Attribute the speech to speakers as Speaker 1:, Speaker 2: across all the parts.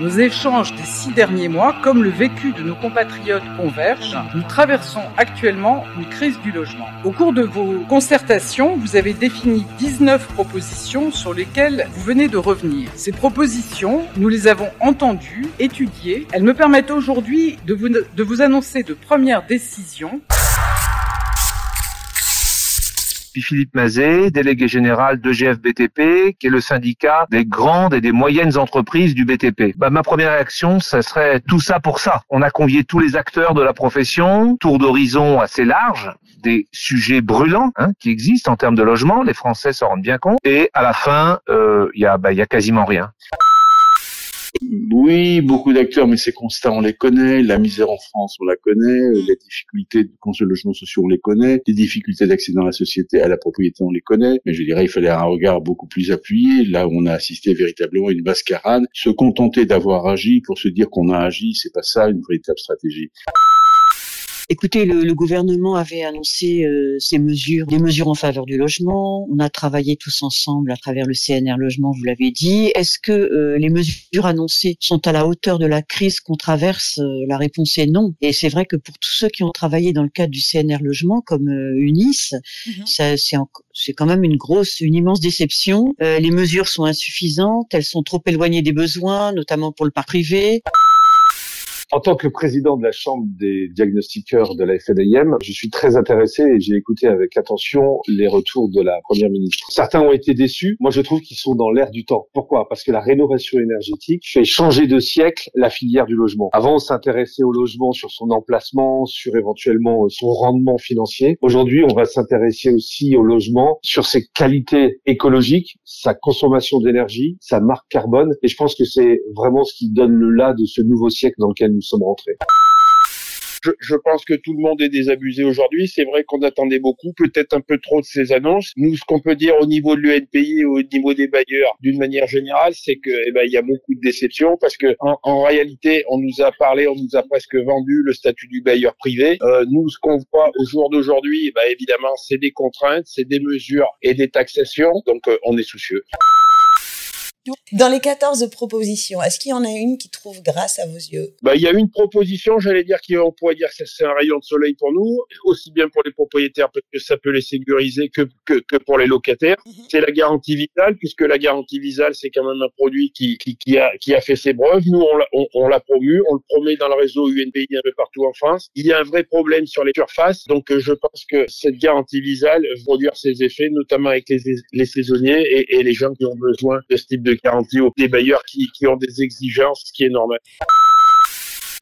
Speaker 1: Nos échanges des six derniers mois, comme le vécu de nos compatriotes convergent, nous traversons actuellement une crise du logement. Au cours de vos concertations, vous avez défini 19 propositions sur lesquelles vous venez de revenir. Ces propositions, nous les avons entendues, étudiées. Elles me permettent aujourd'hui de vous, de vous annoncer de premières décisions
Speaker 2: puis Philippe Mazet, délégué général de GFBTP, qui est le syndicat des grandes et des moyennes entreprises du BTP. Bah, ma première réaction, ça serait tout ça pour ça. On a convié tous les acteurs de la profession, tour d'horizon assez large, des sujets brûlants hein, qui existent en termes de logement, les Français s'en rendent bien compte, et à la fin, euh, il bah, y a quasiment rien.
Speaker 3: Oui, beaucoup d'acteurs, mais ces constats, on les connaît. La misère en France, on la connaît. Mm. Les difficultés de le logement social, on les connaît. Les difficultés d'accès dans la société à la propriété, on les connaît. Mais je dirais, il fallait un regard beaucoup plus appuyé. Là, où on a assisté véritablement à une mascarade. Se contenter d'avoir agi pour se dire qu'on a agi, c'est pas ça une véritable stratégie.
Speaker 4: Écoutez, le, le, gouvernement avait annoncé euh, ces mesures, des mesures en faveur du logement. On a travaillé tous ensemble à travers le CNR Logement, vous l'avez dit. Est-ce que euh, les mesures annoncées sont à la hauteur de la crise qu'on traverse? Euh, La réponse est non. Et c'est vrai que pour tous ceux qui ont travaillé dans le cadre du CNR Logement, comme UNIS, mhm. c'est quand même une grosse, une immense déception. les mesures sont insuffisantes, elles sont trop éloignées des besoins, notamment pour le parc privé.
Speaker 5: En tant que président de la Chambre des diagnostiqueurs de la FNIM, je suis très intéressé et j'ai écouté avec attention les retours de la Première ministre. Certains ont été déçus. Moi, je trouve qu'ils sont dans l'air du temps. Pourquoi? Parce que la rénovation énergétique fait changer de siècle la filière du logement. Avant, on s'intéressait au logement sur son emplacement, sur éventuellement son rendement financier. Aujourd'hui, on va s'intéresser aussi au logement sur ses qualités écologiques, sa consommation d'énergie, sa marque carbone. Et je pense que c'est vraiment ce qui donne le là de ce nouveau siècle dans lequel nous nous sommes rentrés.
Speaker 6: Je, pense que tout le monde est désabusé aujourd'hui. C'est vrai qu'on attendait beaucoup, peut-être un peu trop de ces annonces. Nous, ce qu'on peut dire au niveau de l'UNPI et au niveau des bailleurs, d'une manière générale, c'est que eh ben il y a beaucoup de déceptions parce que en, réalité, on nous a parlé, on nous a presque vendu le statut du bailleur privé. Euh, nous, ce qu'on voit au jour d'aujourd'hui, eh ben, évidemment, c'est des contraintes, c'est des mesures et des taxations. Donc, euh, on est soucieux.
Speaker 7: Dans les 14 propositions, est-ce qu'il y en a une qui trouve grâce à vos yeux?
Speaker 6: Bah, Il y a une proposition, j'allais dire, qui on pourrait dire que c'est un rayon de soleil pour nous, aussi bien pour les propriétaires parce que ça peut les sécuriser que, que, que pour les locataires. Mhm. C'est la garantie vitale, puisque la garantie vitale, c'est quand même un produit qui, qui, qui, a, qui a fait ses preuves. Nous, on l'a on, on promu, on le promet dans le réseau UNPI un peu partout en France. Il y a un vrai problème sur les surfaces, donc euh, je pense que cette garantie visale va produire ses effets, notamment avec les, les saisonniers et, et les gens qui ont besoin de ce type de garantie aux bailleurs qui, qui ont des exigences, ce qui est normal.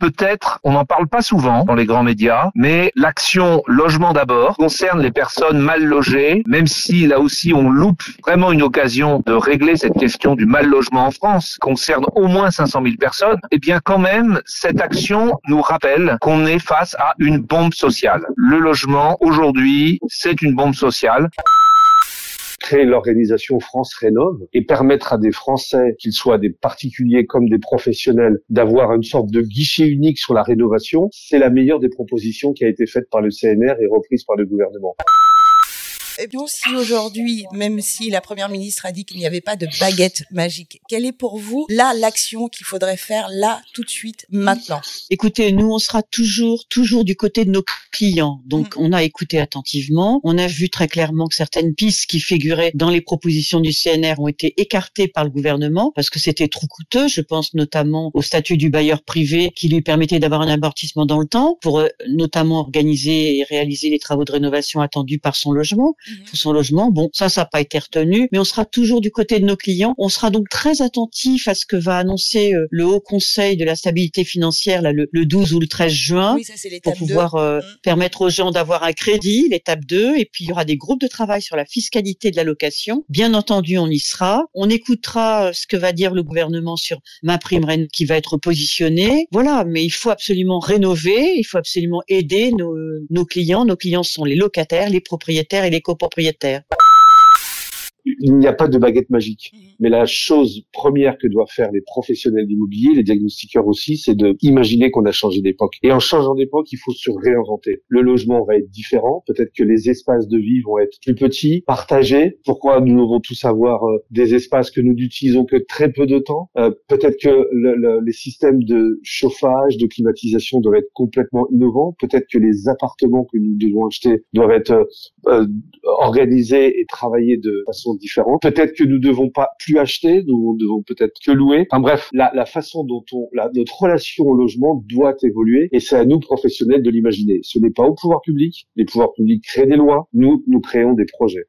Speaker 2: Peut-être, on n'en parle pas souvent dans les grands médias, mais l'action logement d'abord concerne les personnes mal logées, même si là aussi on loupe vraiment une occasion de régler cette question du mal logement en France, concerne au moins 500 000 personnes, et eh bien quand même, cette action nous rappelle qu'on est face à une bombe sociale. Le logement, aujourd'hui, c'est une bombe sociale
Speaker 5: créer l'organisation France Rénove et permettre à des Français, qu'ils soient des particuliers comme des professionnels, d'avoir une sorte de guichet unique sur la rénovation, c'est la meilleure des propositions qui a été faite par le CNR et reprise par le gouvernement.
Speaker 7: Et puis aussi aujourd'hui, même si la première ministre a dit qu'il n'y avait pas de baguette magique, quelle est pour vous là l'action qu'il faudrait faire là tout de suite maintenant?
Speaker 4: Écoutez, nous on sera toujours toujours du côté de nos clients. Donc mm. on a écouté attentivement, on a vu très clairement que certaines pistes qui figuraient dans les propositions du CNR ont été écartées par le gouvernement parce que c'était trop coûteux. Je pense notamment au statut du bailleur privé qui lui permettait d'avoir un amortissement dans le temps pour euh, notamment organiser et réaliser les travaux de rénovation attendus par son logement pour son logement. Bon, ça, ça n'a pas été retenu, mais on sera toujours du côté de nos clients. On sera donc très attentif à ce que va annoncer euh, le Haut Conseil de la stabilité financière là, le, 12 ou le 13 juin
Speaker 7: oui, ça,
Speaker 4: pour pouvoir euh, mmh. permettre aux gens d'avoir un crédit, l'étape 2, et puis il y aura des groupes de travail sur la fiscalité de la location. Bien entendu, on y sera. On écoutera euh, ce que va dire le gouvernement sur ma prime qui va être positionnée. Voilà, mais il faut absolument rénover, il faut absolument aider nos, nos clients. Nos clients sont les locataires, les propriétaires et les copropriétaires propriétaire.
Speaker 5: Il n'y a pas de baguette magique.
Speaker 7: Mhm.
Speaker 5: Mais la chose première que doivent faire les professionnels d'immobilier, les diagnostiqueurs aussi, c'est de imaginer qu'on a changé d'époque. Et en changeant d'époque, il faut se réinventer. Le logement va être différent. Peut-être que les espaces de vie vont être plus petits, partagés. Pourquoi nous devons tous avoir euh, des espaces que nous n'utilisons que très peu de temps? Euh, Peut-être que le- le- les systèmes de chauffage, de climatisation doivent être complètement innovants. Peut-être que les appartements que nous devons acheter doivent être euh, euh, organisés et travaillés de façon différente. Peut-être que nous devons pas plus acheter, nous devons peut-être que louer. Enfin bref, la, façon dont on, notre relation au logement doit évoluer et c'est à nous professionnels de l'imaginer. Ce n'est pas au pouvoir public. Les pouvoirs publics créent des lois. Nous, nous créons des projets.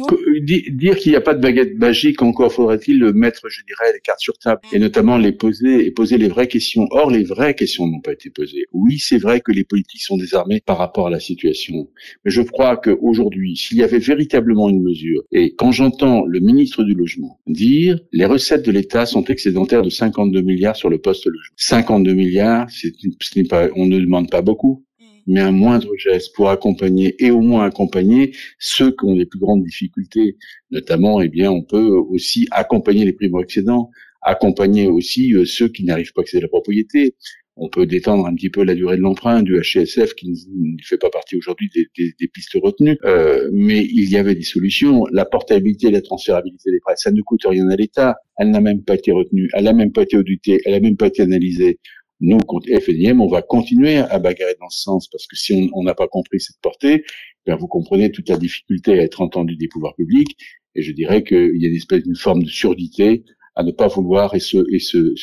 Speaker 3: Euh, di- Dire qu'il n'y a pas de baguette magique, encore faudrait-il le mettre, je dirais, les cartes sur table et notamment les poser et poser les vraies questions. Or, les vraies questions n'ont pas été posées. Oui, c'est vrai que les politiques sont désarmés par rapport à la situation, mais je crois qu'aujourd'hui, s'il y avait véritablement une mesure, et quand j'entends le ministre du Logement dire les recettes de l'État sont excédentaires de 52 milliards sur le poste logement. 52 milliards, c'est, ce n'est pas, on ne demande pas beaucoup mais un moindre geste pour accompagner et au moins accompagner ceux qui ont les plus grandes difficultés. Notamment, eh bien, on peut aussi accompagner les primo-accédants, accompagner aussi euh, ceux qui n'arrivent pas à accéder à la propriété. On peut détendre un petit peu la durée de l'emprunt du HSF qui ne fait pas partie aujourd'hui des, pistes retenues, Euh, mais il y avait des solutions. La portabilité la transférabilité des prêts, ça ne coûte rien à l'État. Elle n'a même pas été retenue, elle n'a même pas été auditée, elle n'a même pas été analysée. Nous, contre FNIM, on va continuer à bagarrer dans ce sens parce que si on n'a pas compris cette portée, ben vous comprenez toute la difficulté à être entendu des pouvoirs publics. Et je dirais qu'il y a une espèce d'une forme de surdité à ne pas vouloir et ce et ce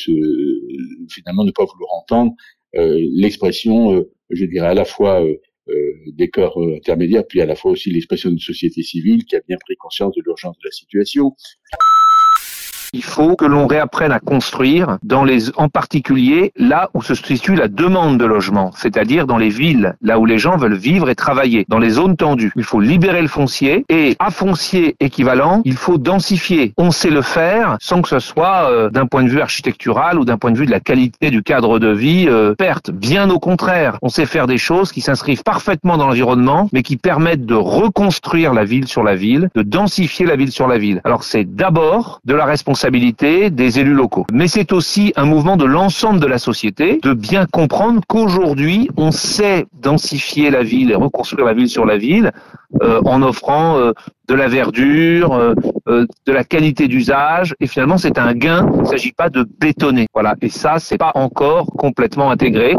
Speaker 3: finalement ne pas vouloir entendre euh, l'expression, euh, je dirais à la fois euh, euh, des corps euh, intermédiaires, puis à la fois aussi l'expression d'une société civile qui a bien pris conscience de l'urgence de la situation.
Speaker 2: Il faut que l'on réapprenne à construire dans les, en particulier là où se situe la demande de logement, c'est-à-dire dans les villes, là où les gens veulent vivre et travailler, dans les zones tendues. Il faut libérer le foncier et à foncier équivalent, il faut densifier. On sait le faire sans que ce soit euh, d'un point de vue architectural ou d'un point de vue de la qualité du cadre de vie euh, perte. Bien au contraire, on sait faire des choses qui s'inscrivent parfaitement dans l'environnement, mais qui permettent de reconstruire la ville sur la ville, de densifier la ville sur la ville. Alors c'est d'abord de la responsabilité des élus locaux. Mais c'est aussi un mouvement de l'ensemble de la société de bien comprendre qu'aujourd'hui, on sait densifier la ville et reconstruire la ville sur la ville euh, en offrant euh, de la verdure, euh, de la qualité d'usage. Et finalement, c'est un gain. Il ne s'agit pas de bétonner. Voilà. Et ça, c'est pas encore complètement intégré.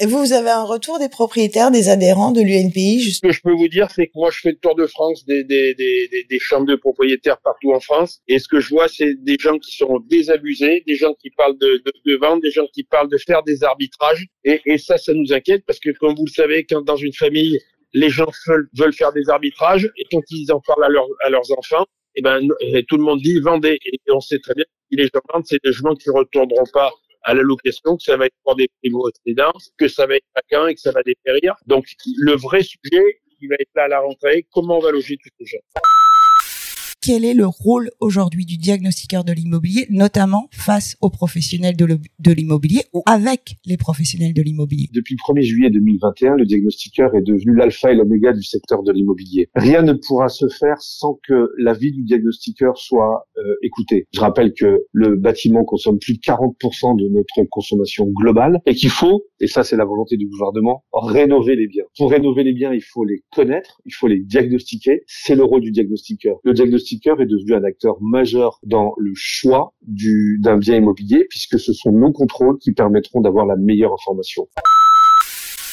Speaker 7: Et vous, vous avez un retour des propriétaires, des adhérents de l'UNPI,
Speaker 6: Ce
Speaker 7: juste
Speaker 6: que je peux vous dire, c'est que moi, je fais le tour de France des, des, des, des, chambres de propriétaires partout en France. Et ce que je vois, c'est des gens qui sont désabusés, des gens qui parlent de, de, de vendre, des gens qui parlent de faire des arbitrages. Et, et ça, ça nous inquiète parce que, comme vous le savez, quand dans une famille, les gens veulent, faire des arbitrages et quand ils en parlent à, leurs à leurs enfants, eh ben, et tout le monde dit vendez. Et on sait très bien que les gens vendent, c'est des logements qui ne retourneront pas à la location, que ça va être pour des primo-accédants, que ça va être vacant et que ça va dépérir. Donc, le vrai sujet, il va être là à la rentrée, comment on va loger tous ces gens.
Speaker 7: Quel est le rôle aujourd'hui du diagnostiqueur de l'immobilier, notamment face aux professionnels de l'immobilier ou avec les professionnels de l'immobilier?
Speaker 5: Depuis le 1er juillet 2021, le diagnostiqueur est devenu l'alpha et l'oméga du secteur de l'immobilier. Rien ne pourra se faire sans que l'avis du diagnostiqueur soit euh, écouté. Je rappelle que le bâtiment consomme plus de 40% de notre consommation globale et qu'il faut, et ça c'est la volonté du gouvernement, rénover les biens. Pour rénover les biens, il faut les connaître, il faut les diagnostiquer. C'est le rôle du diagnostiqueur. Diagnostiqueur est devenu un acteur majeur dans le choix du- d'un bien immobilier puisque ce sont nos contrôles qui permettront d'avoir la meilleure information.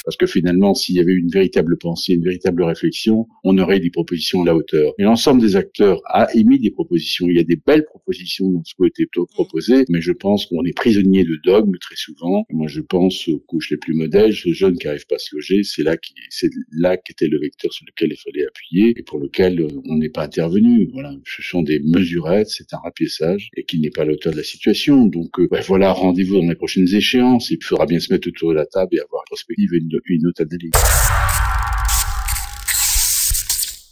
Speaker 3: Parce que finalement, s'il y avait une véritable pensée, une véritable réflexion, on aurait des propositions à la hauteur. Et l'ensemble des acteurs a émis des propositions. Il y a des belles propositions dans ce qui a été proposé, mais je pense qu'on est prisonnier de dogmes très souvent. Moi, je pense aux couches les plus modèles, aux jeunes qui n'arrivent pas à se loger. C'est là qui, c'est là qu'était le vecteur sur lequel il fallait appuyer et pour lequel euh, on n'est pas intervenu. Voilà. Ce sont des mesurettes, c'est un rapiessage et qui n'est pas à la hauteur de la situation. Donc, euh, ouais, voilà, rendez-vous dans les prochaines échéances. Il faudra bien se mettre autour de la table et avoir une perspective et une, une autre analyse.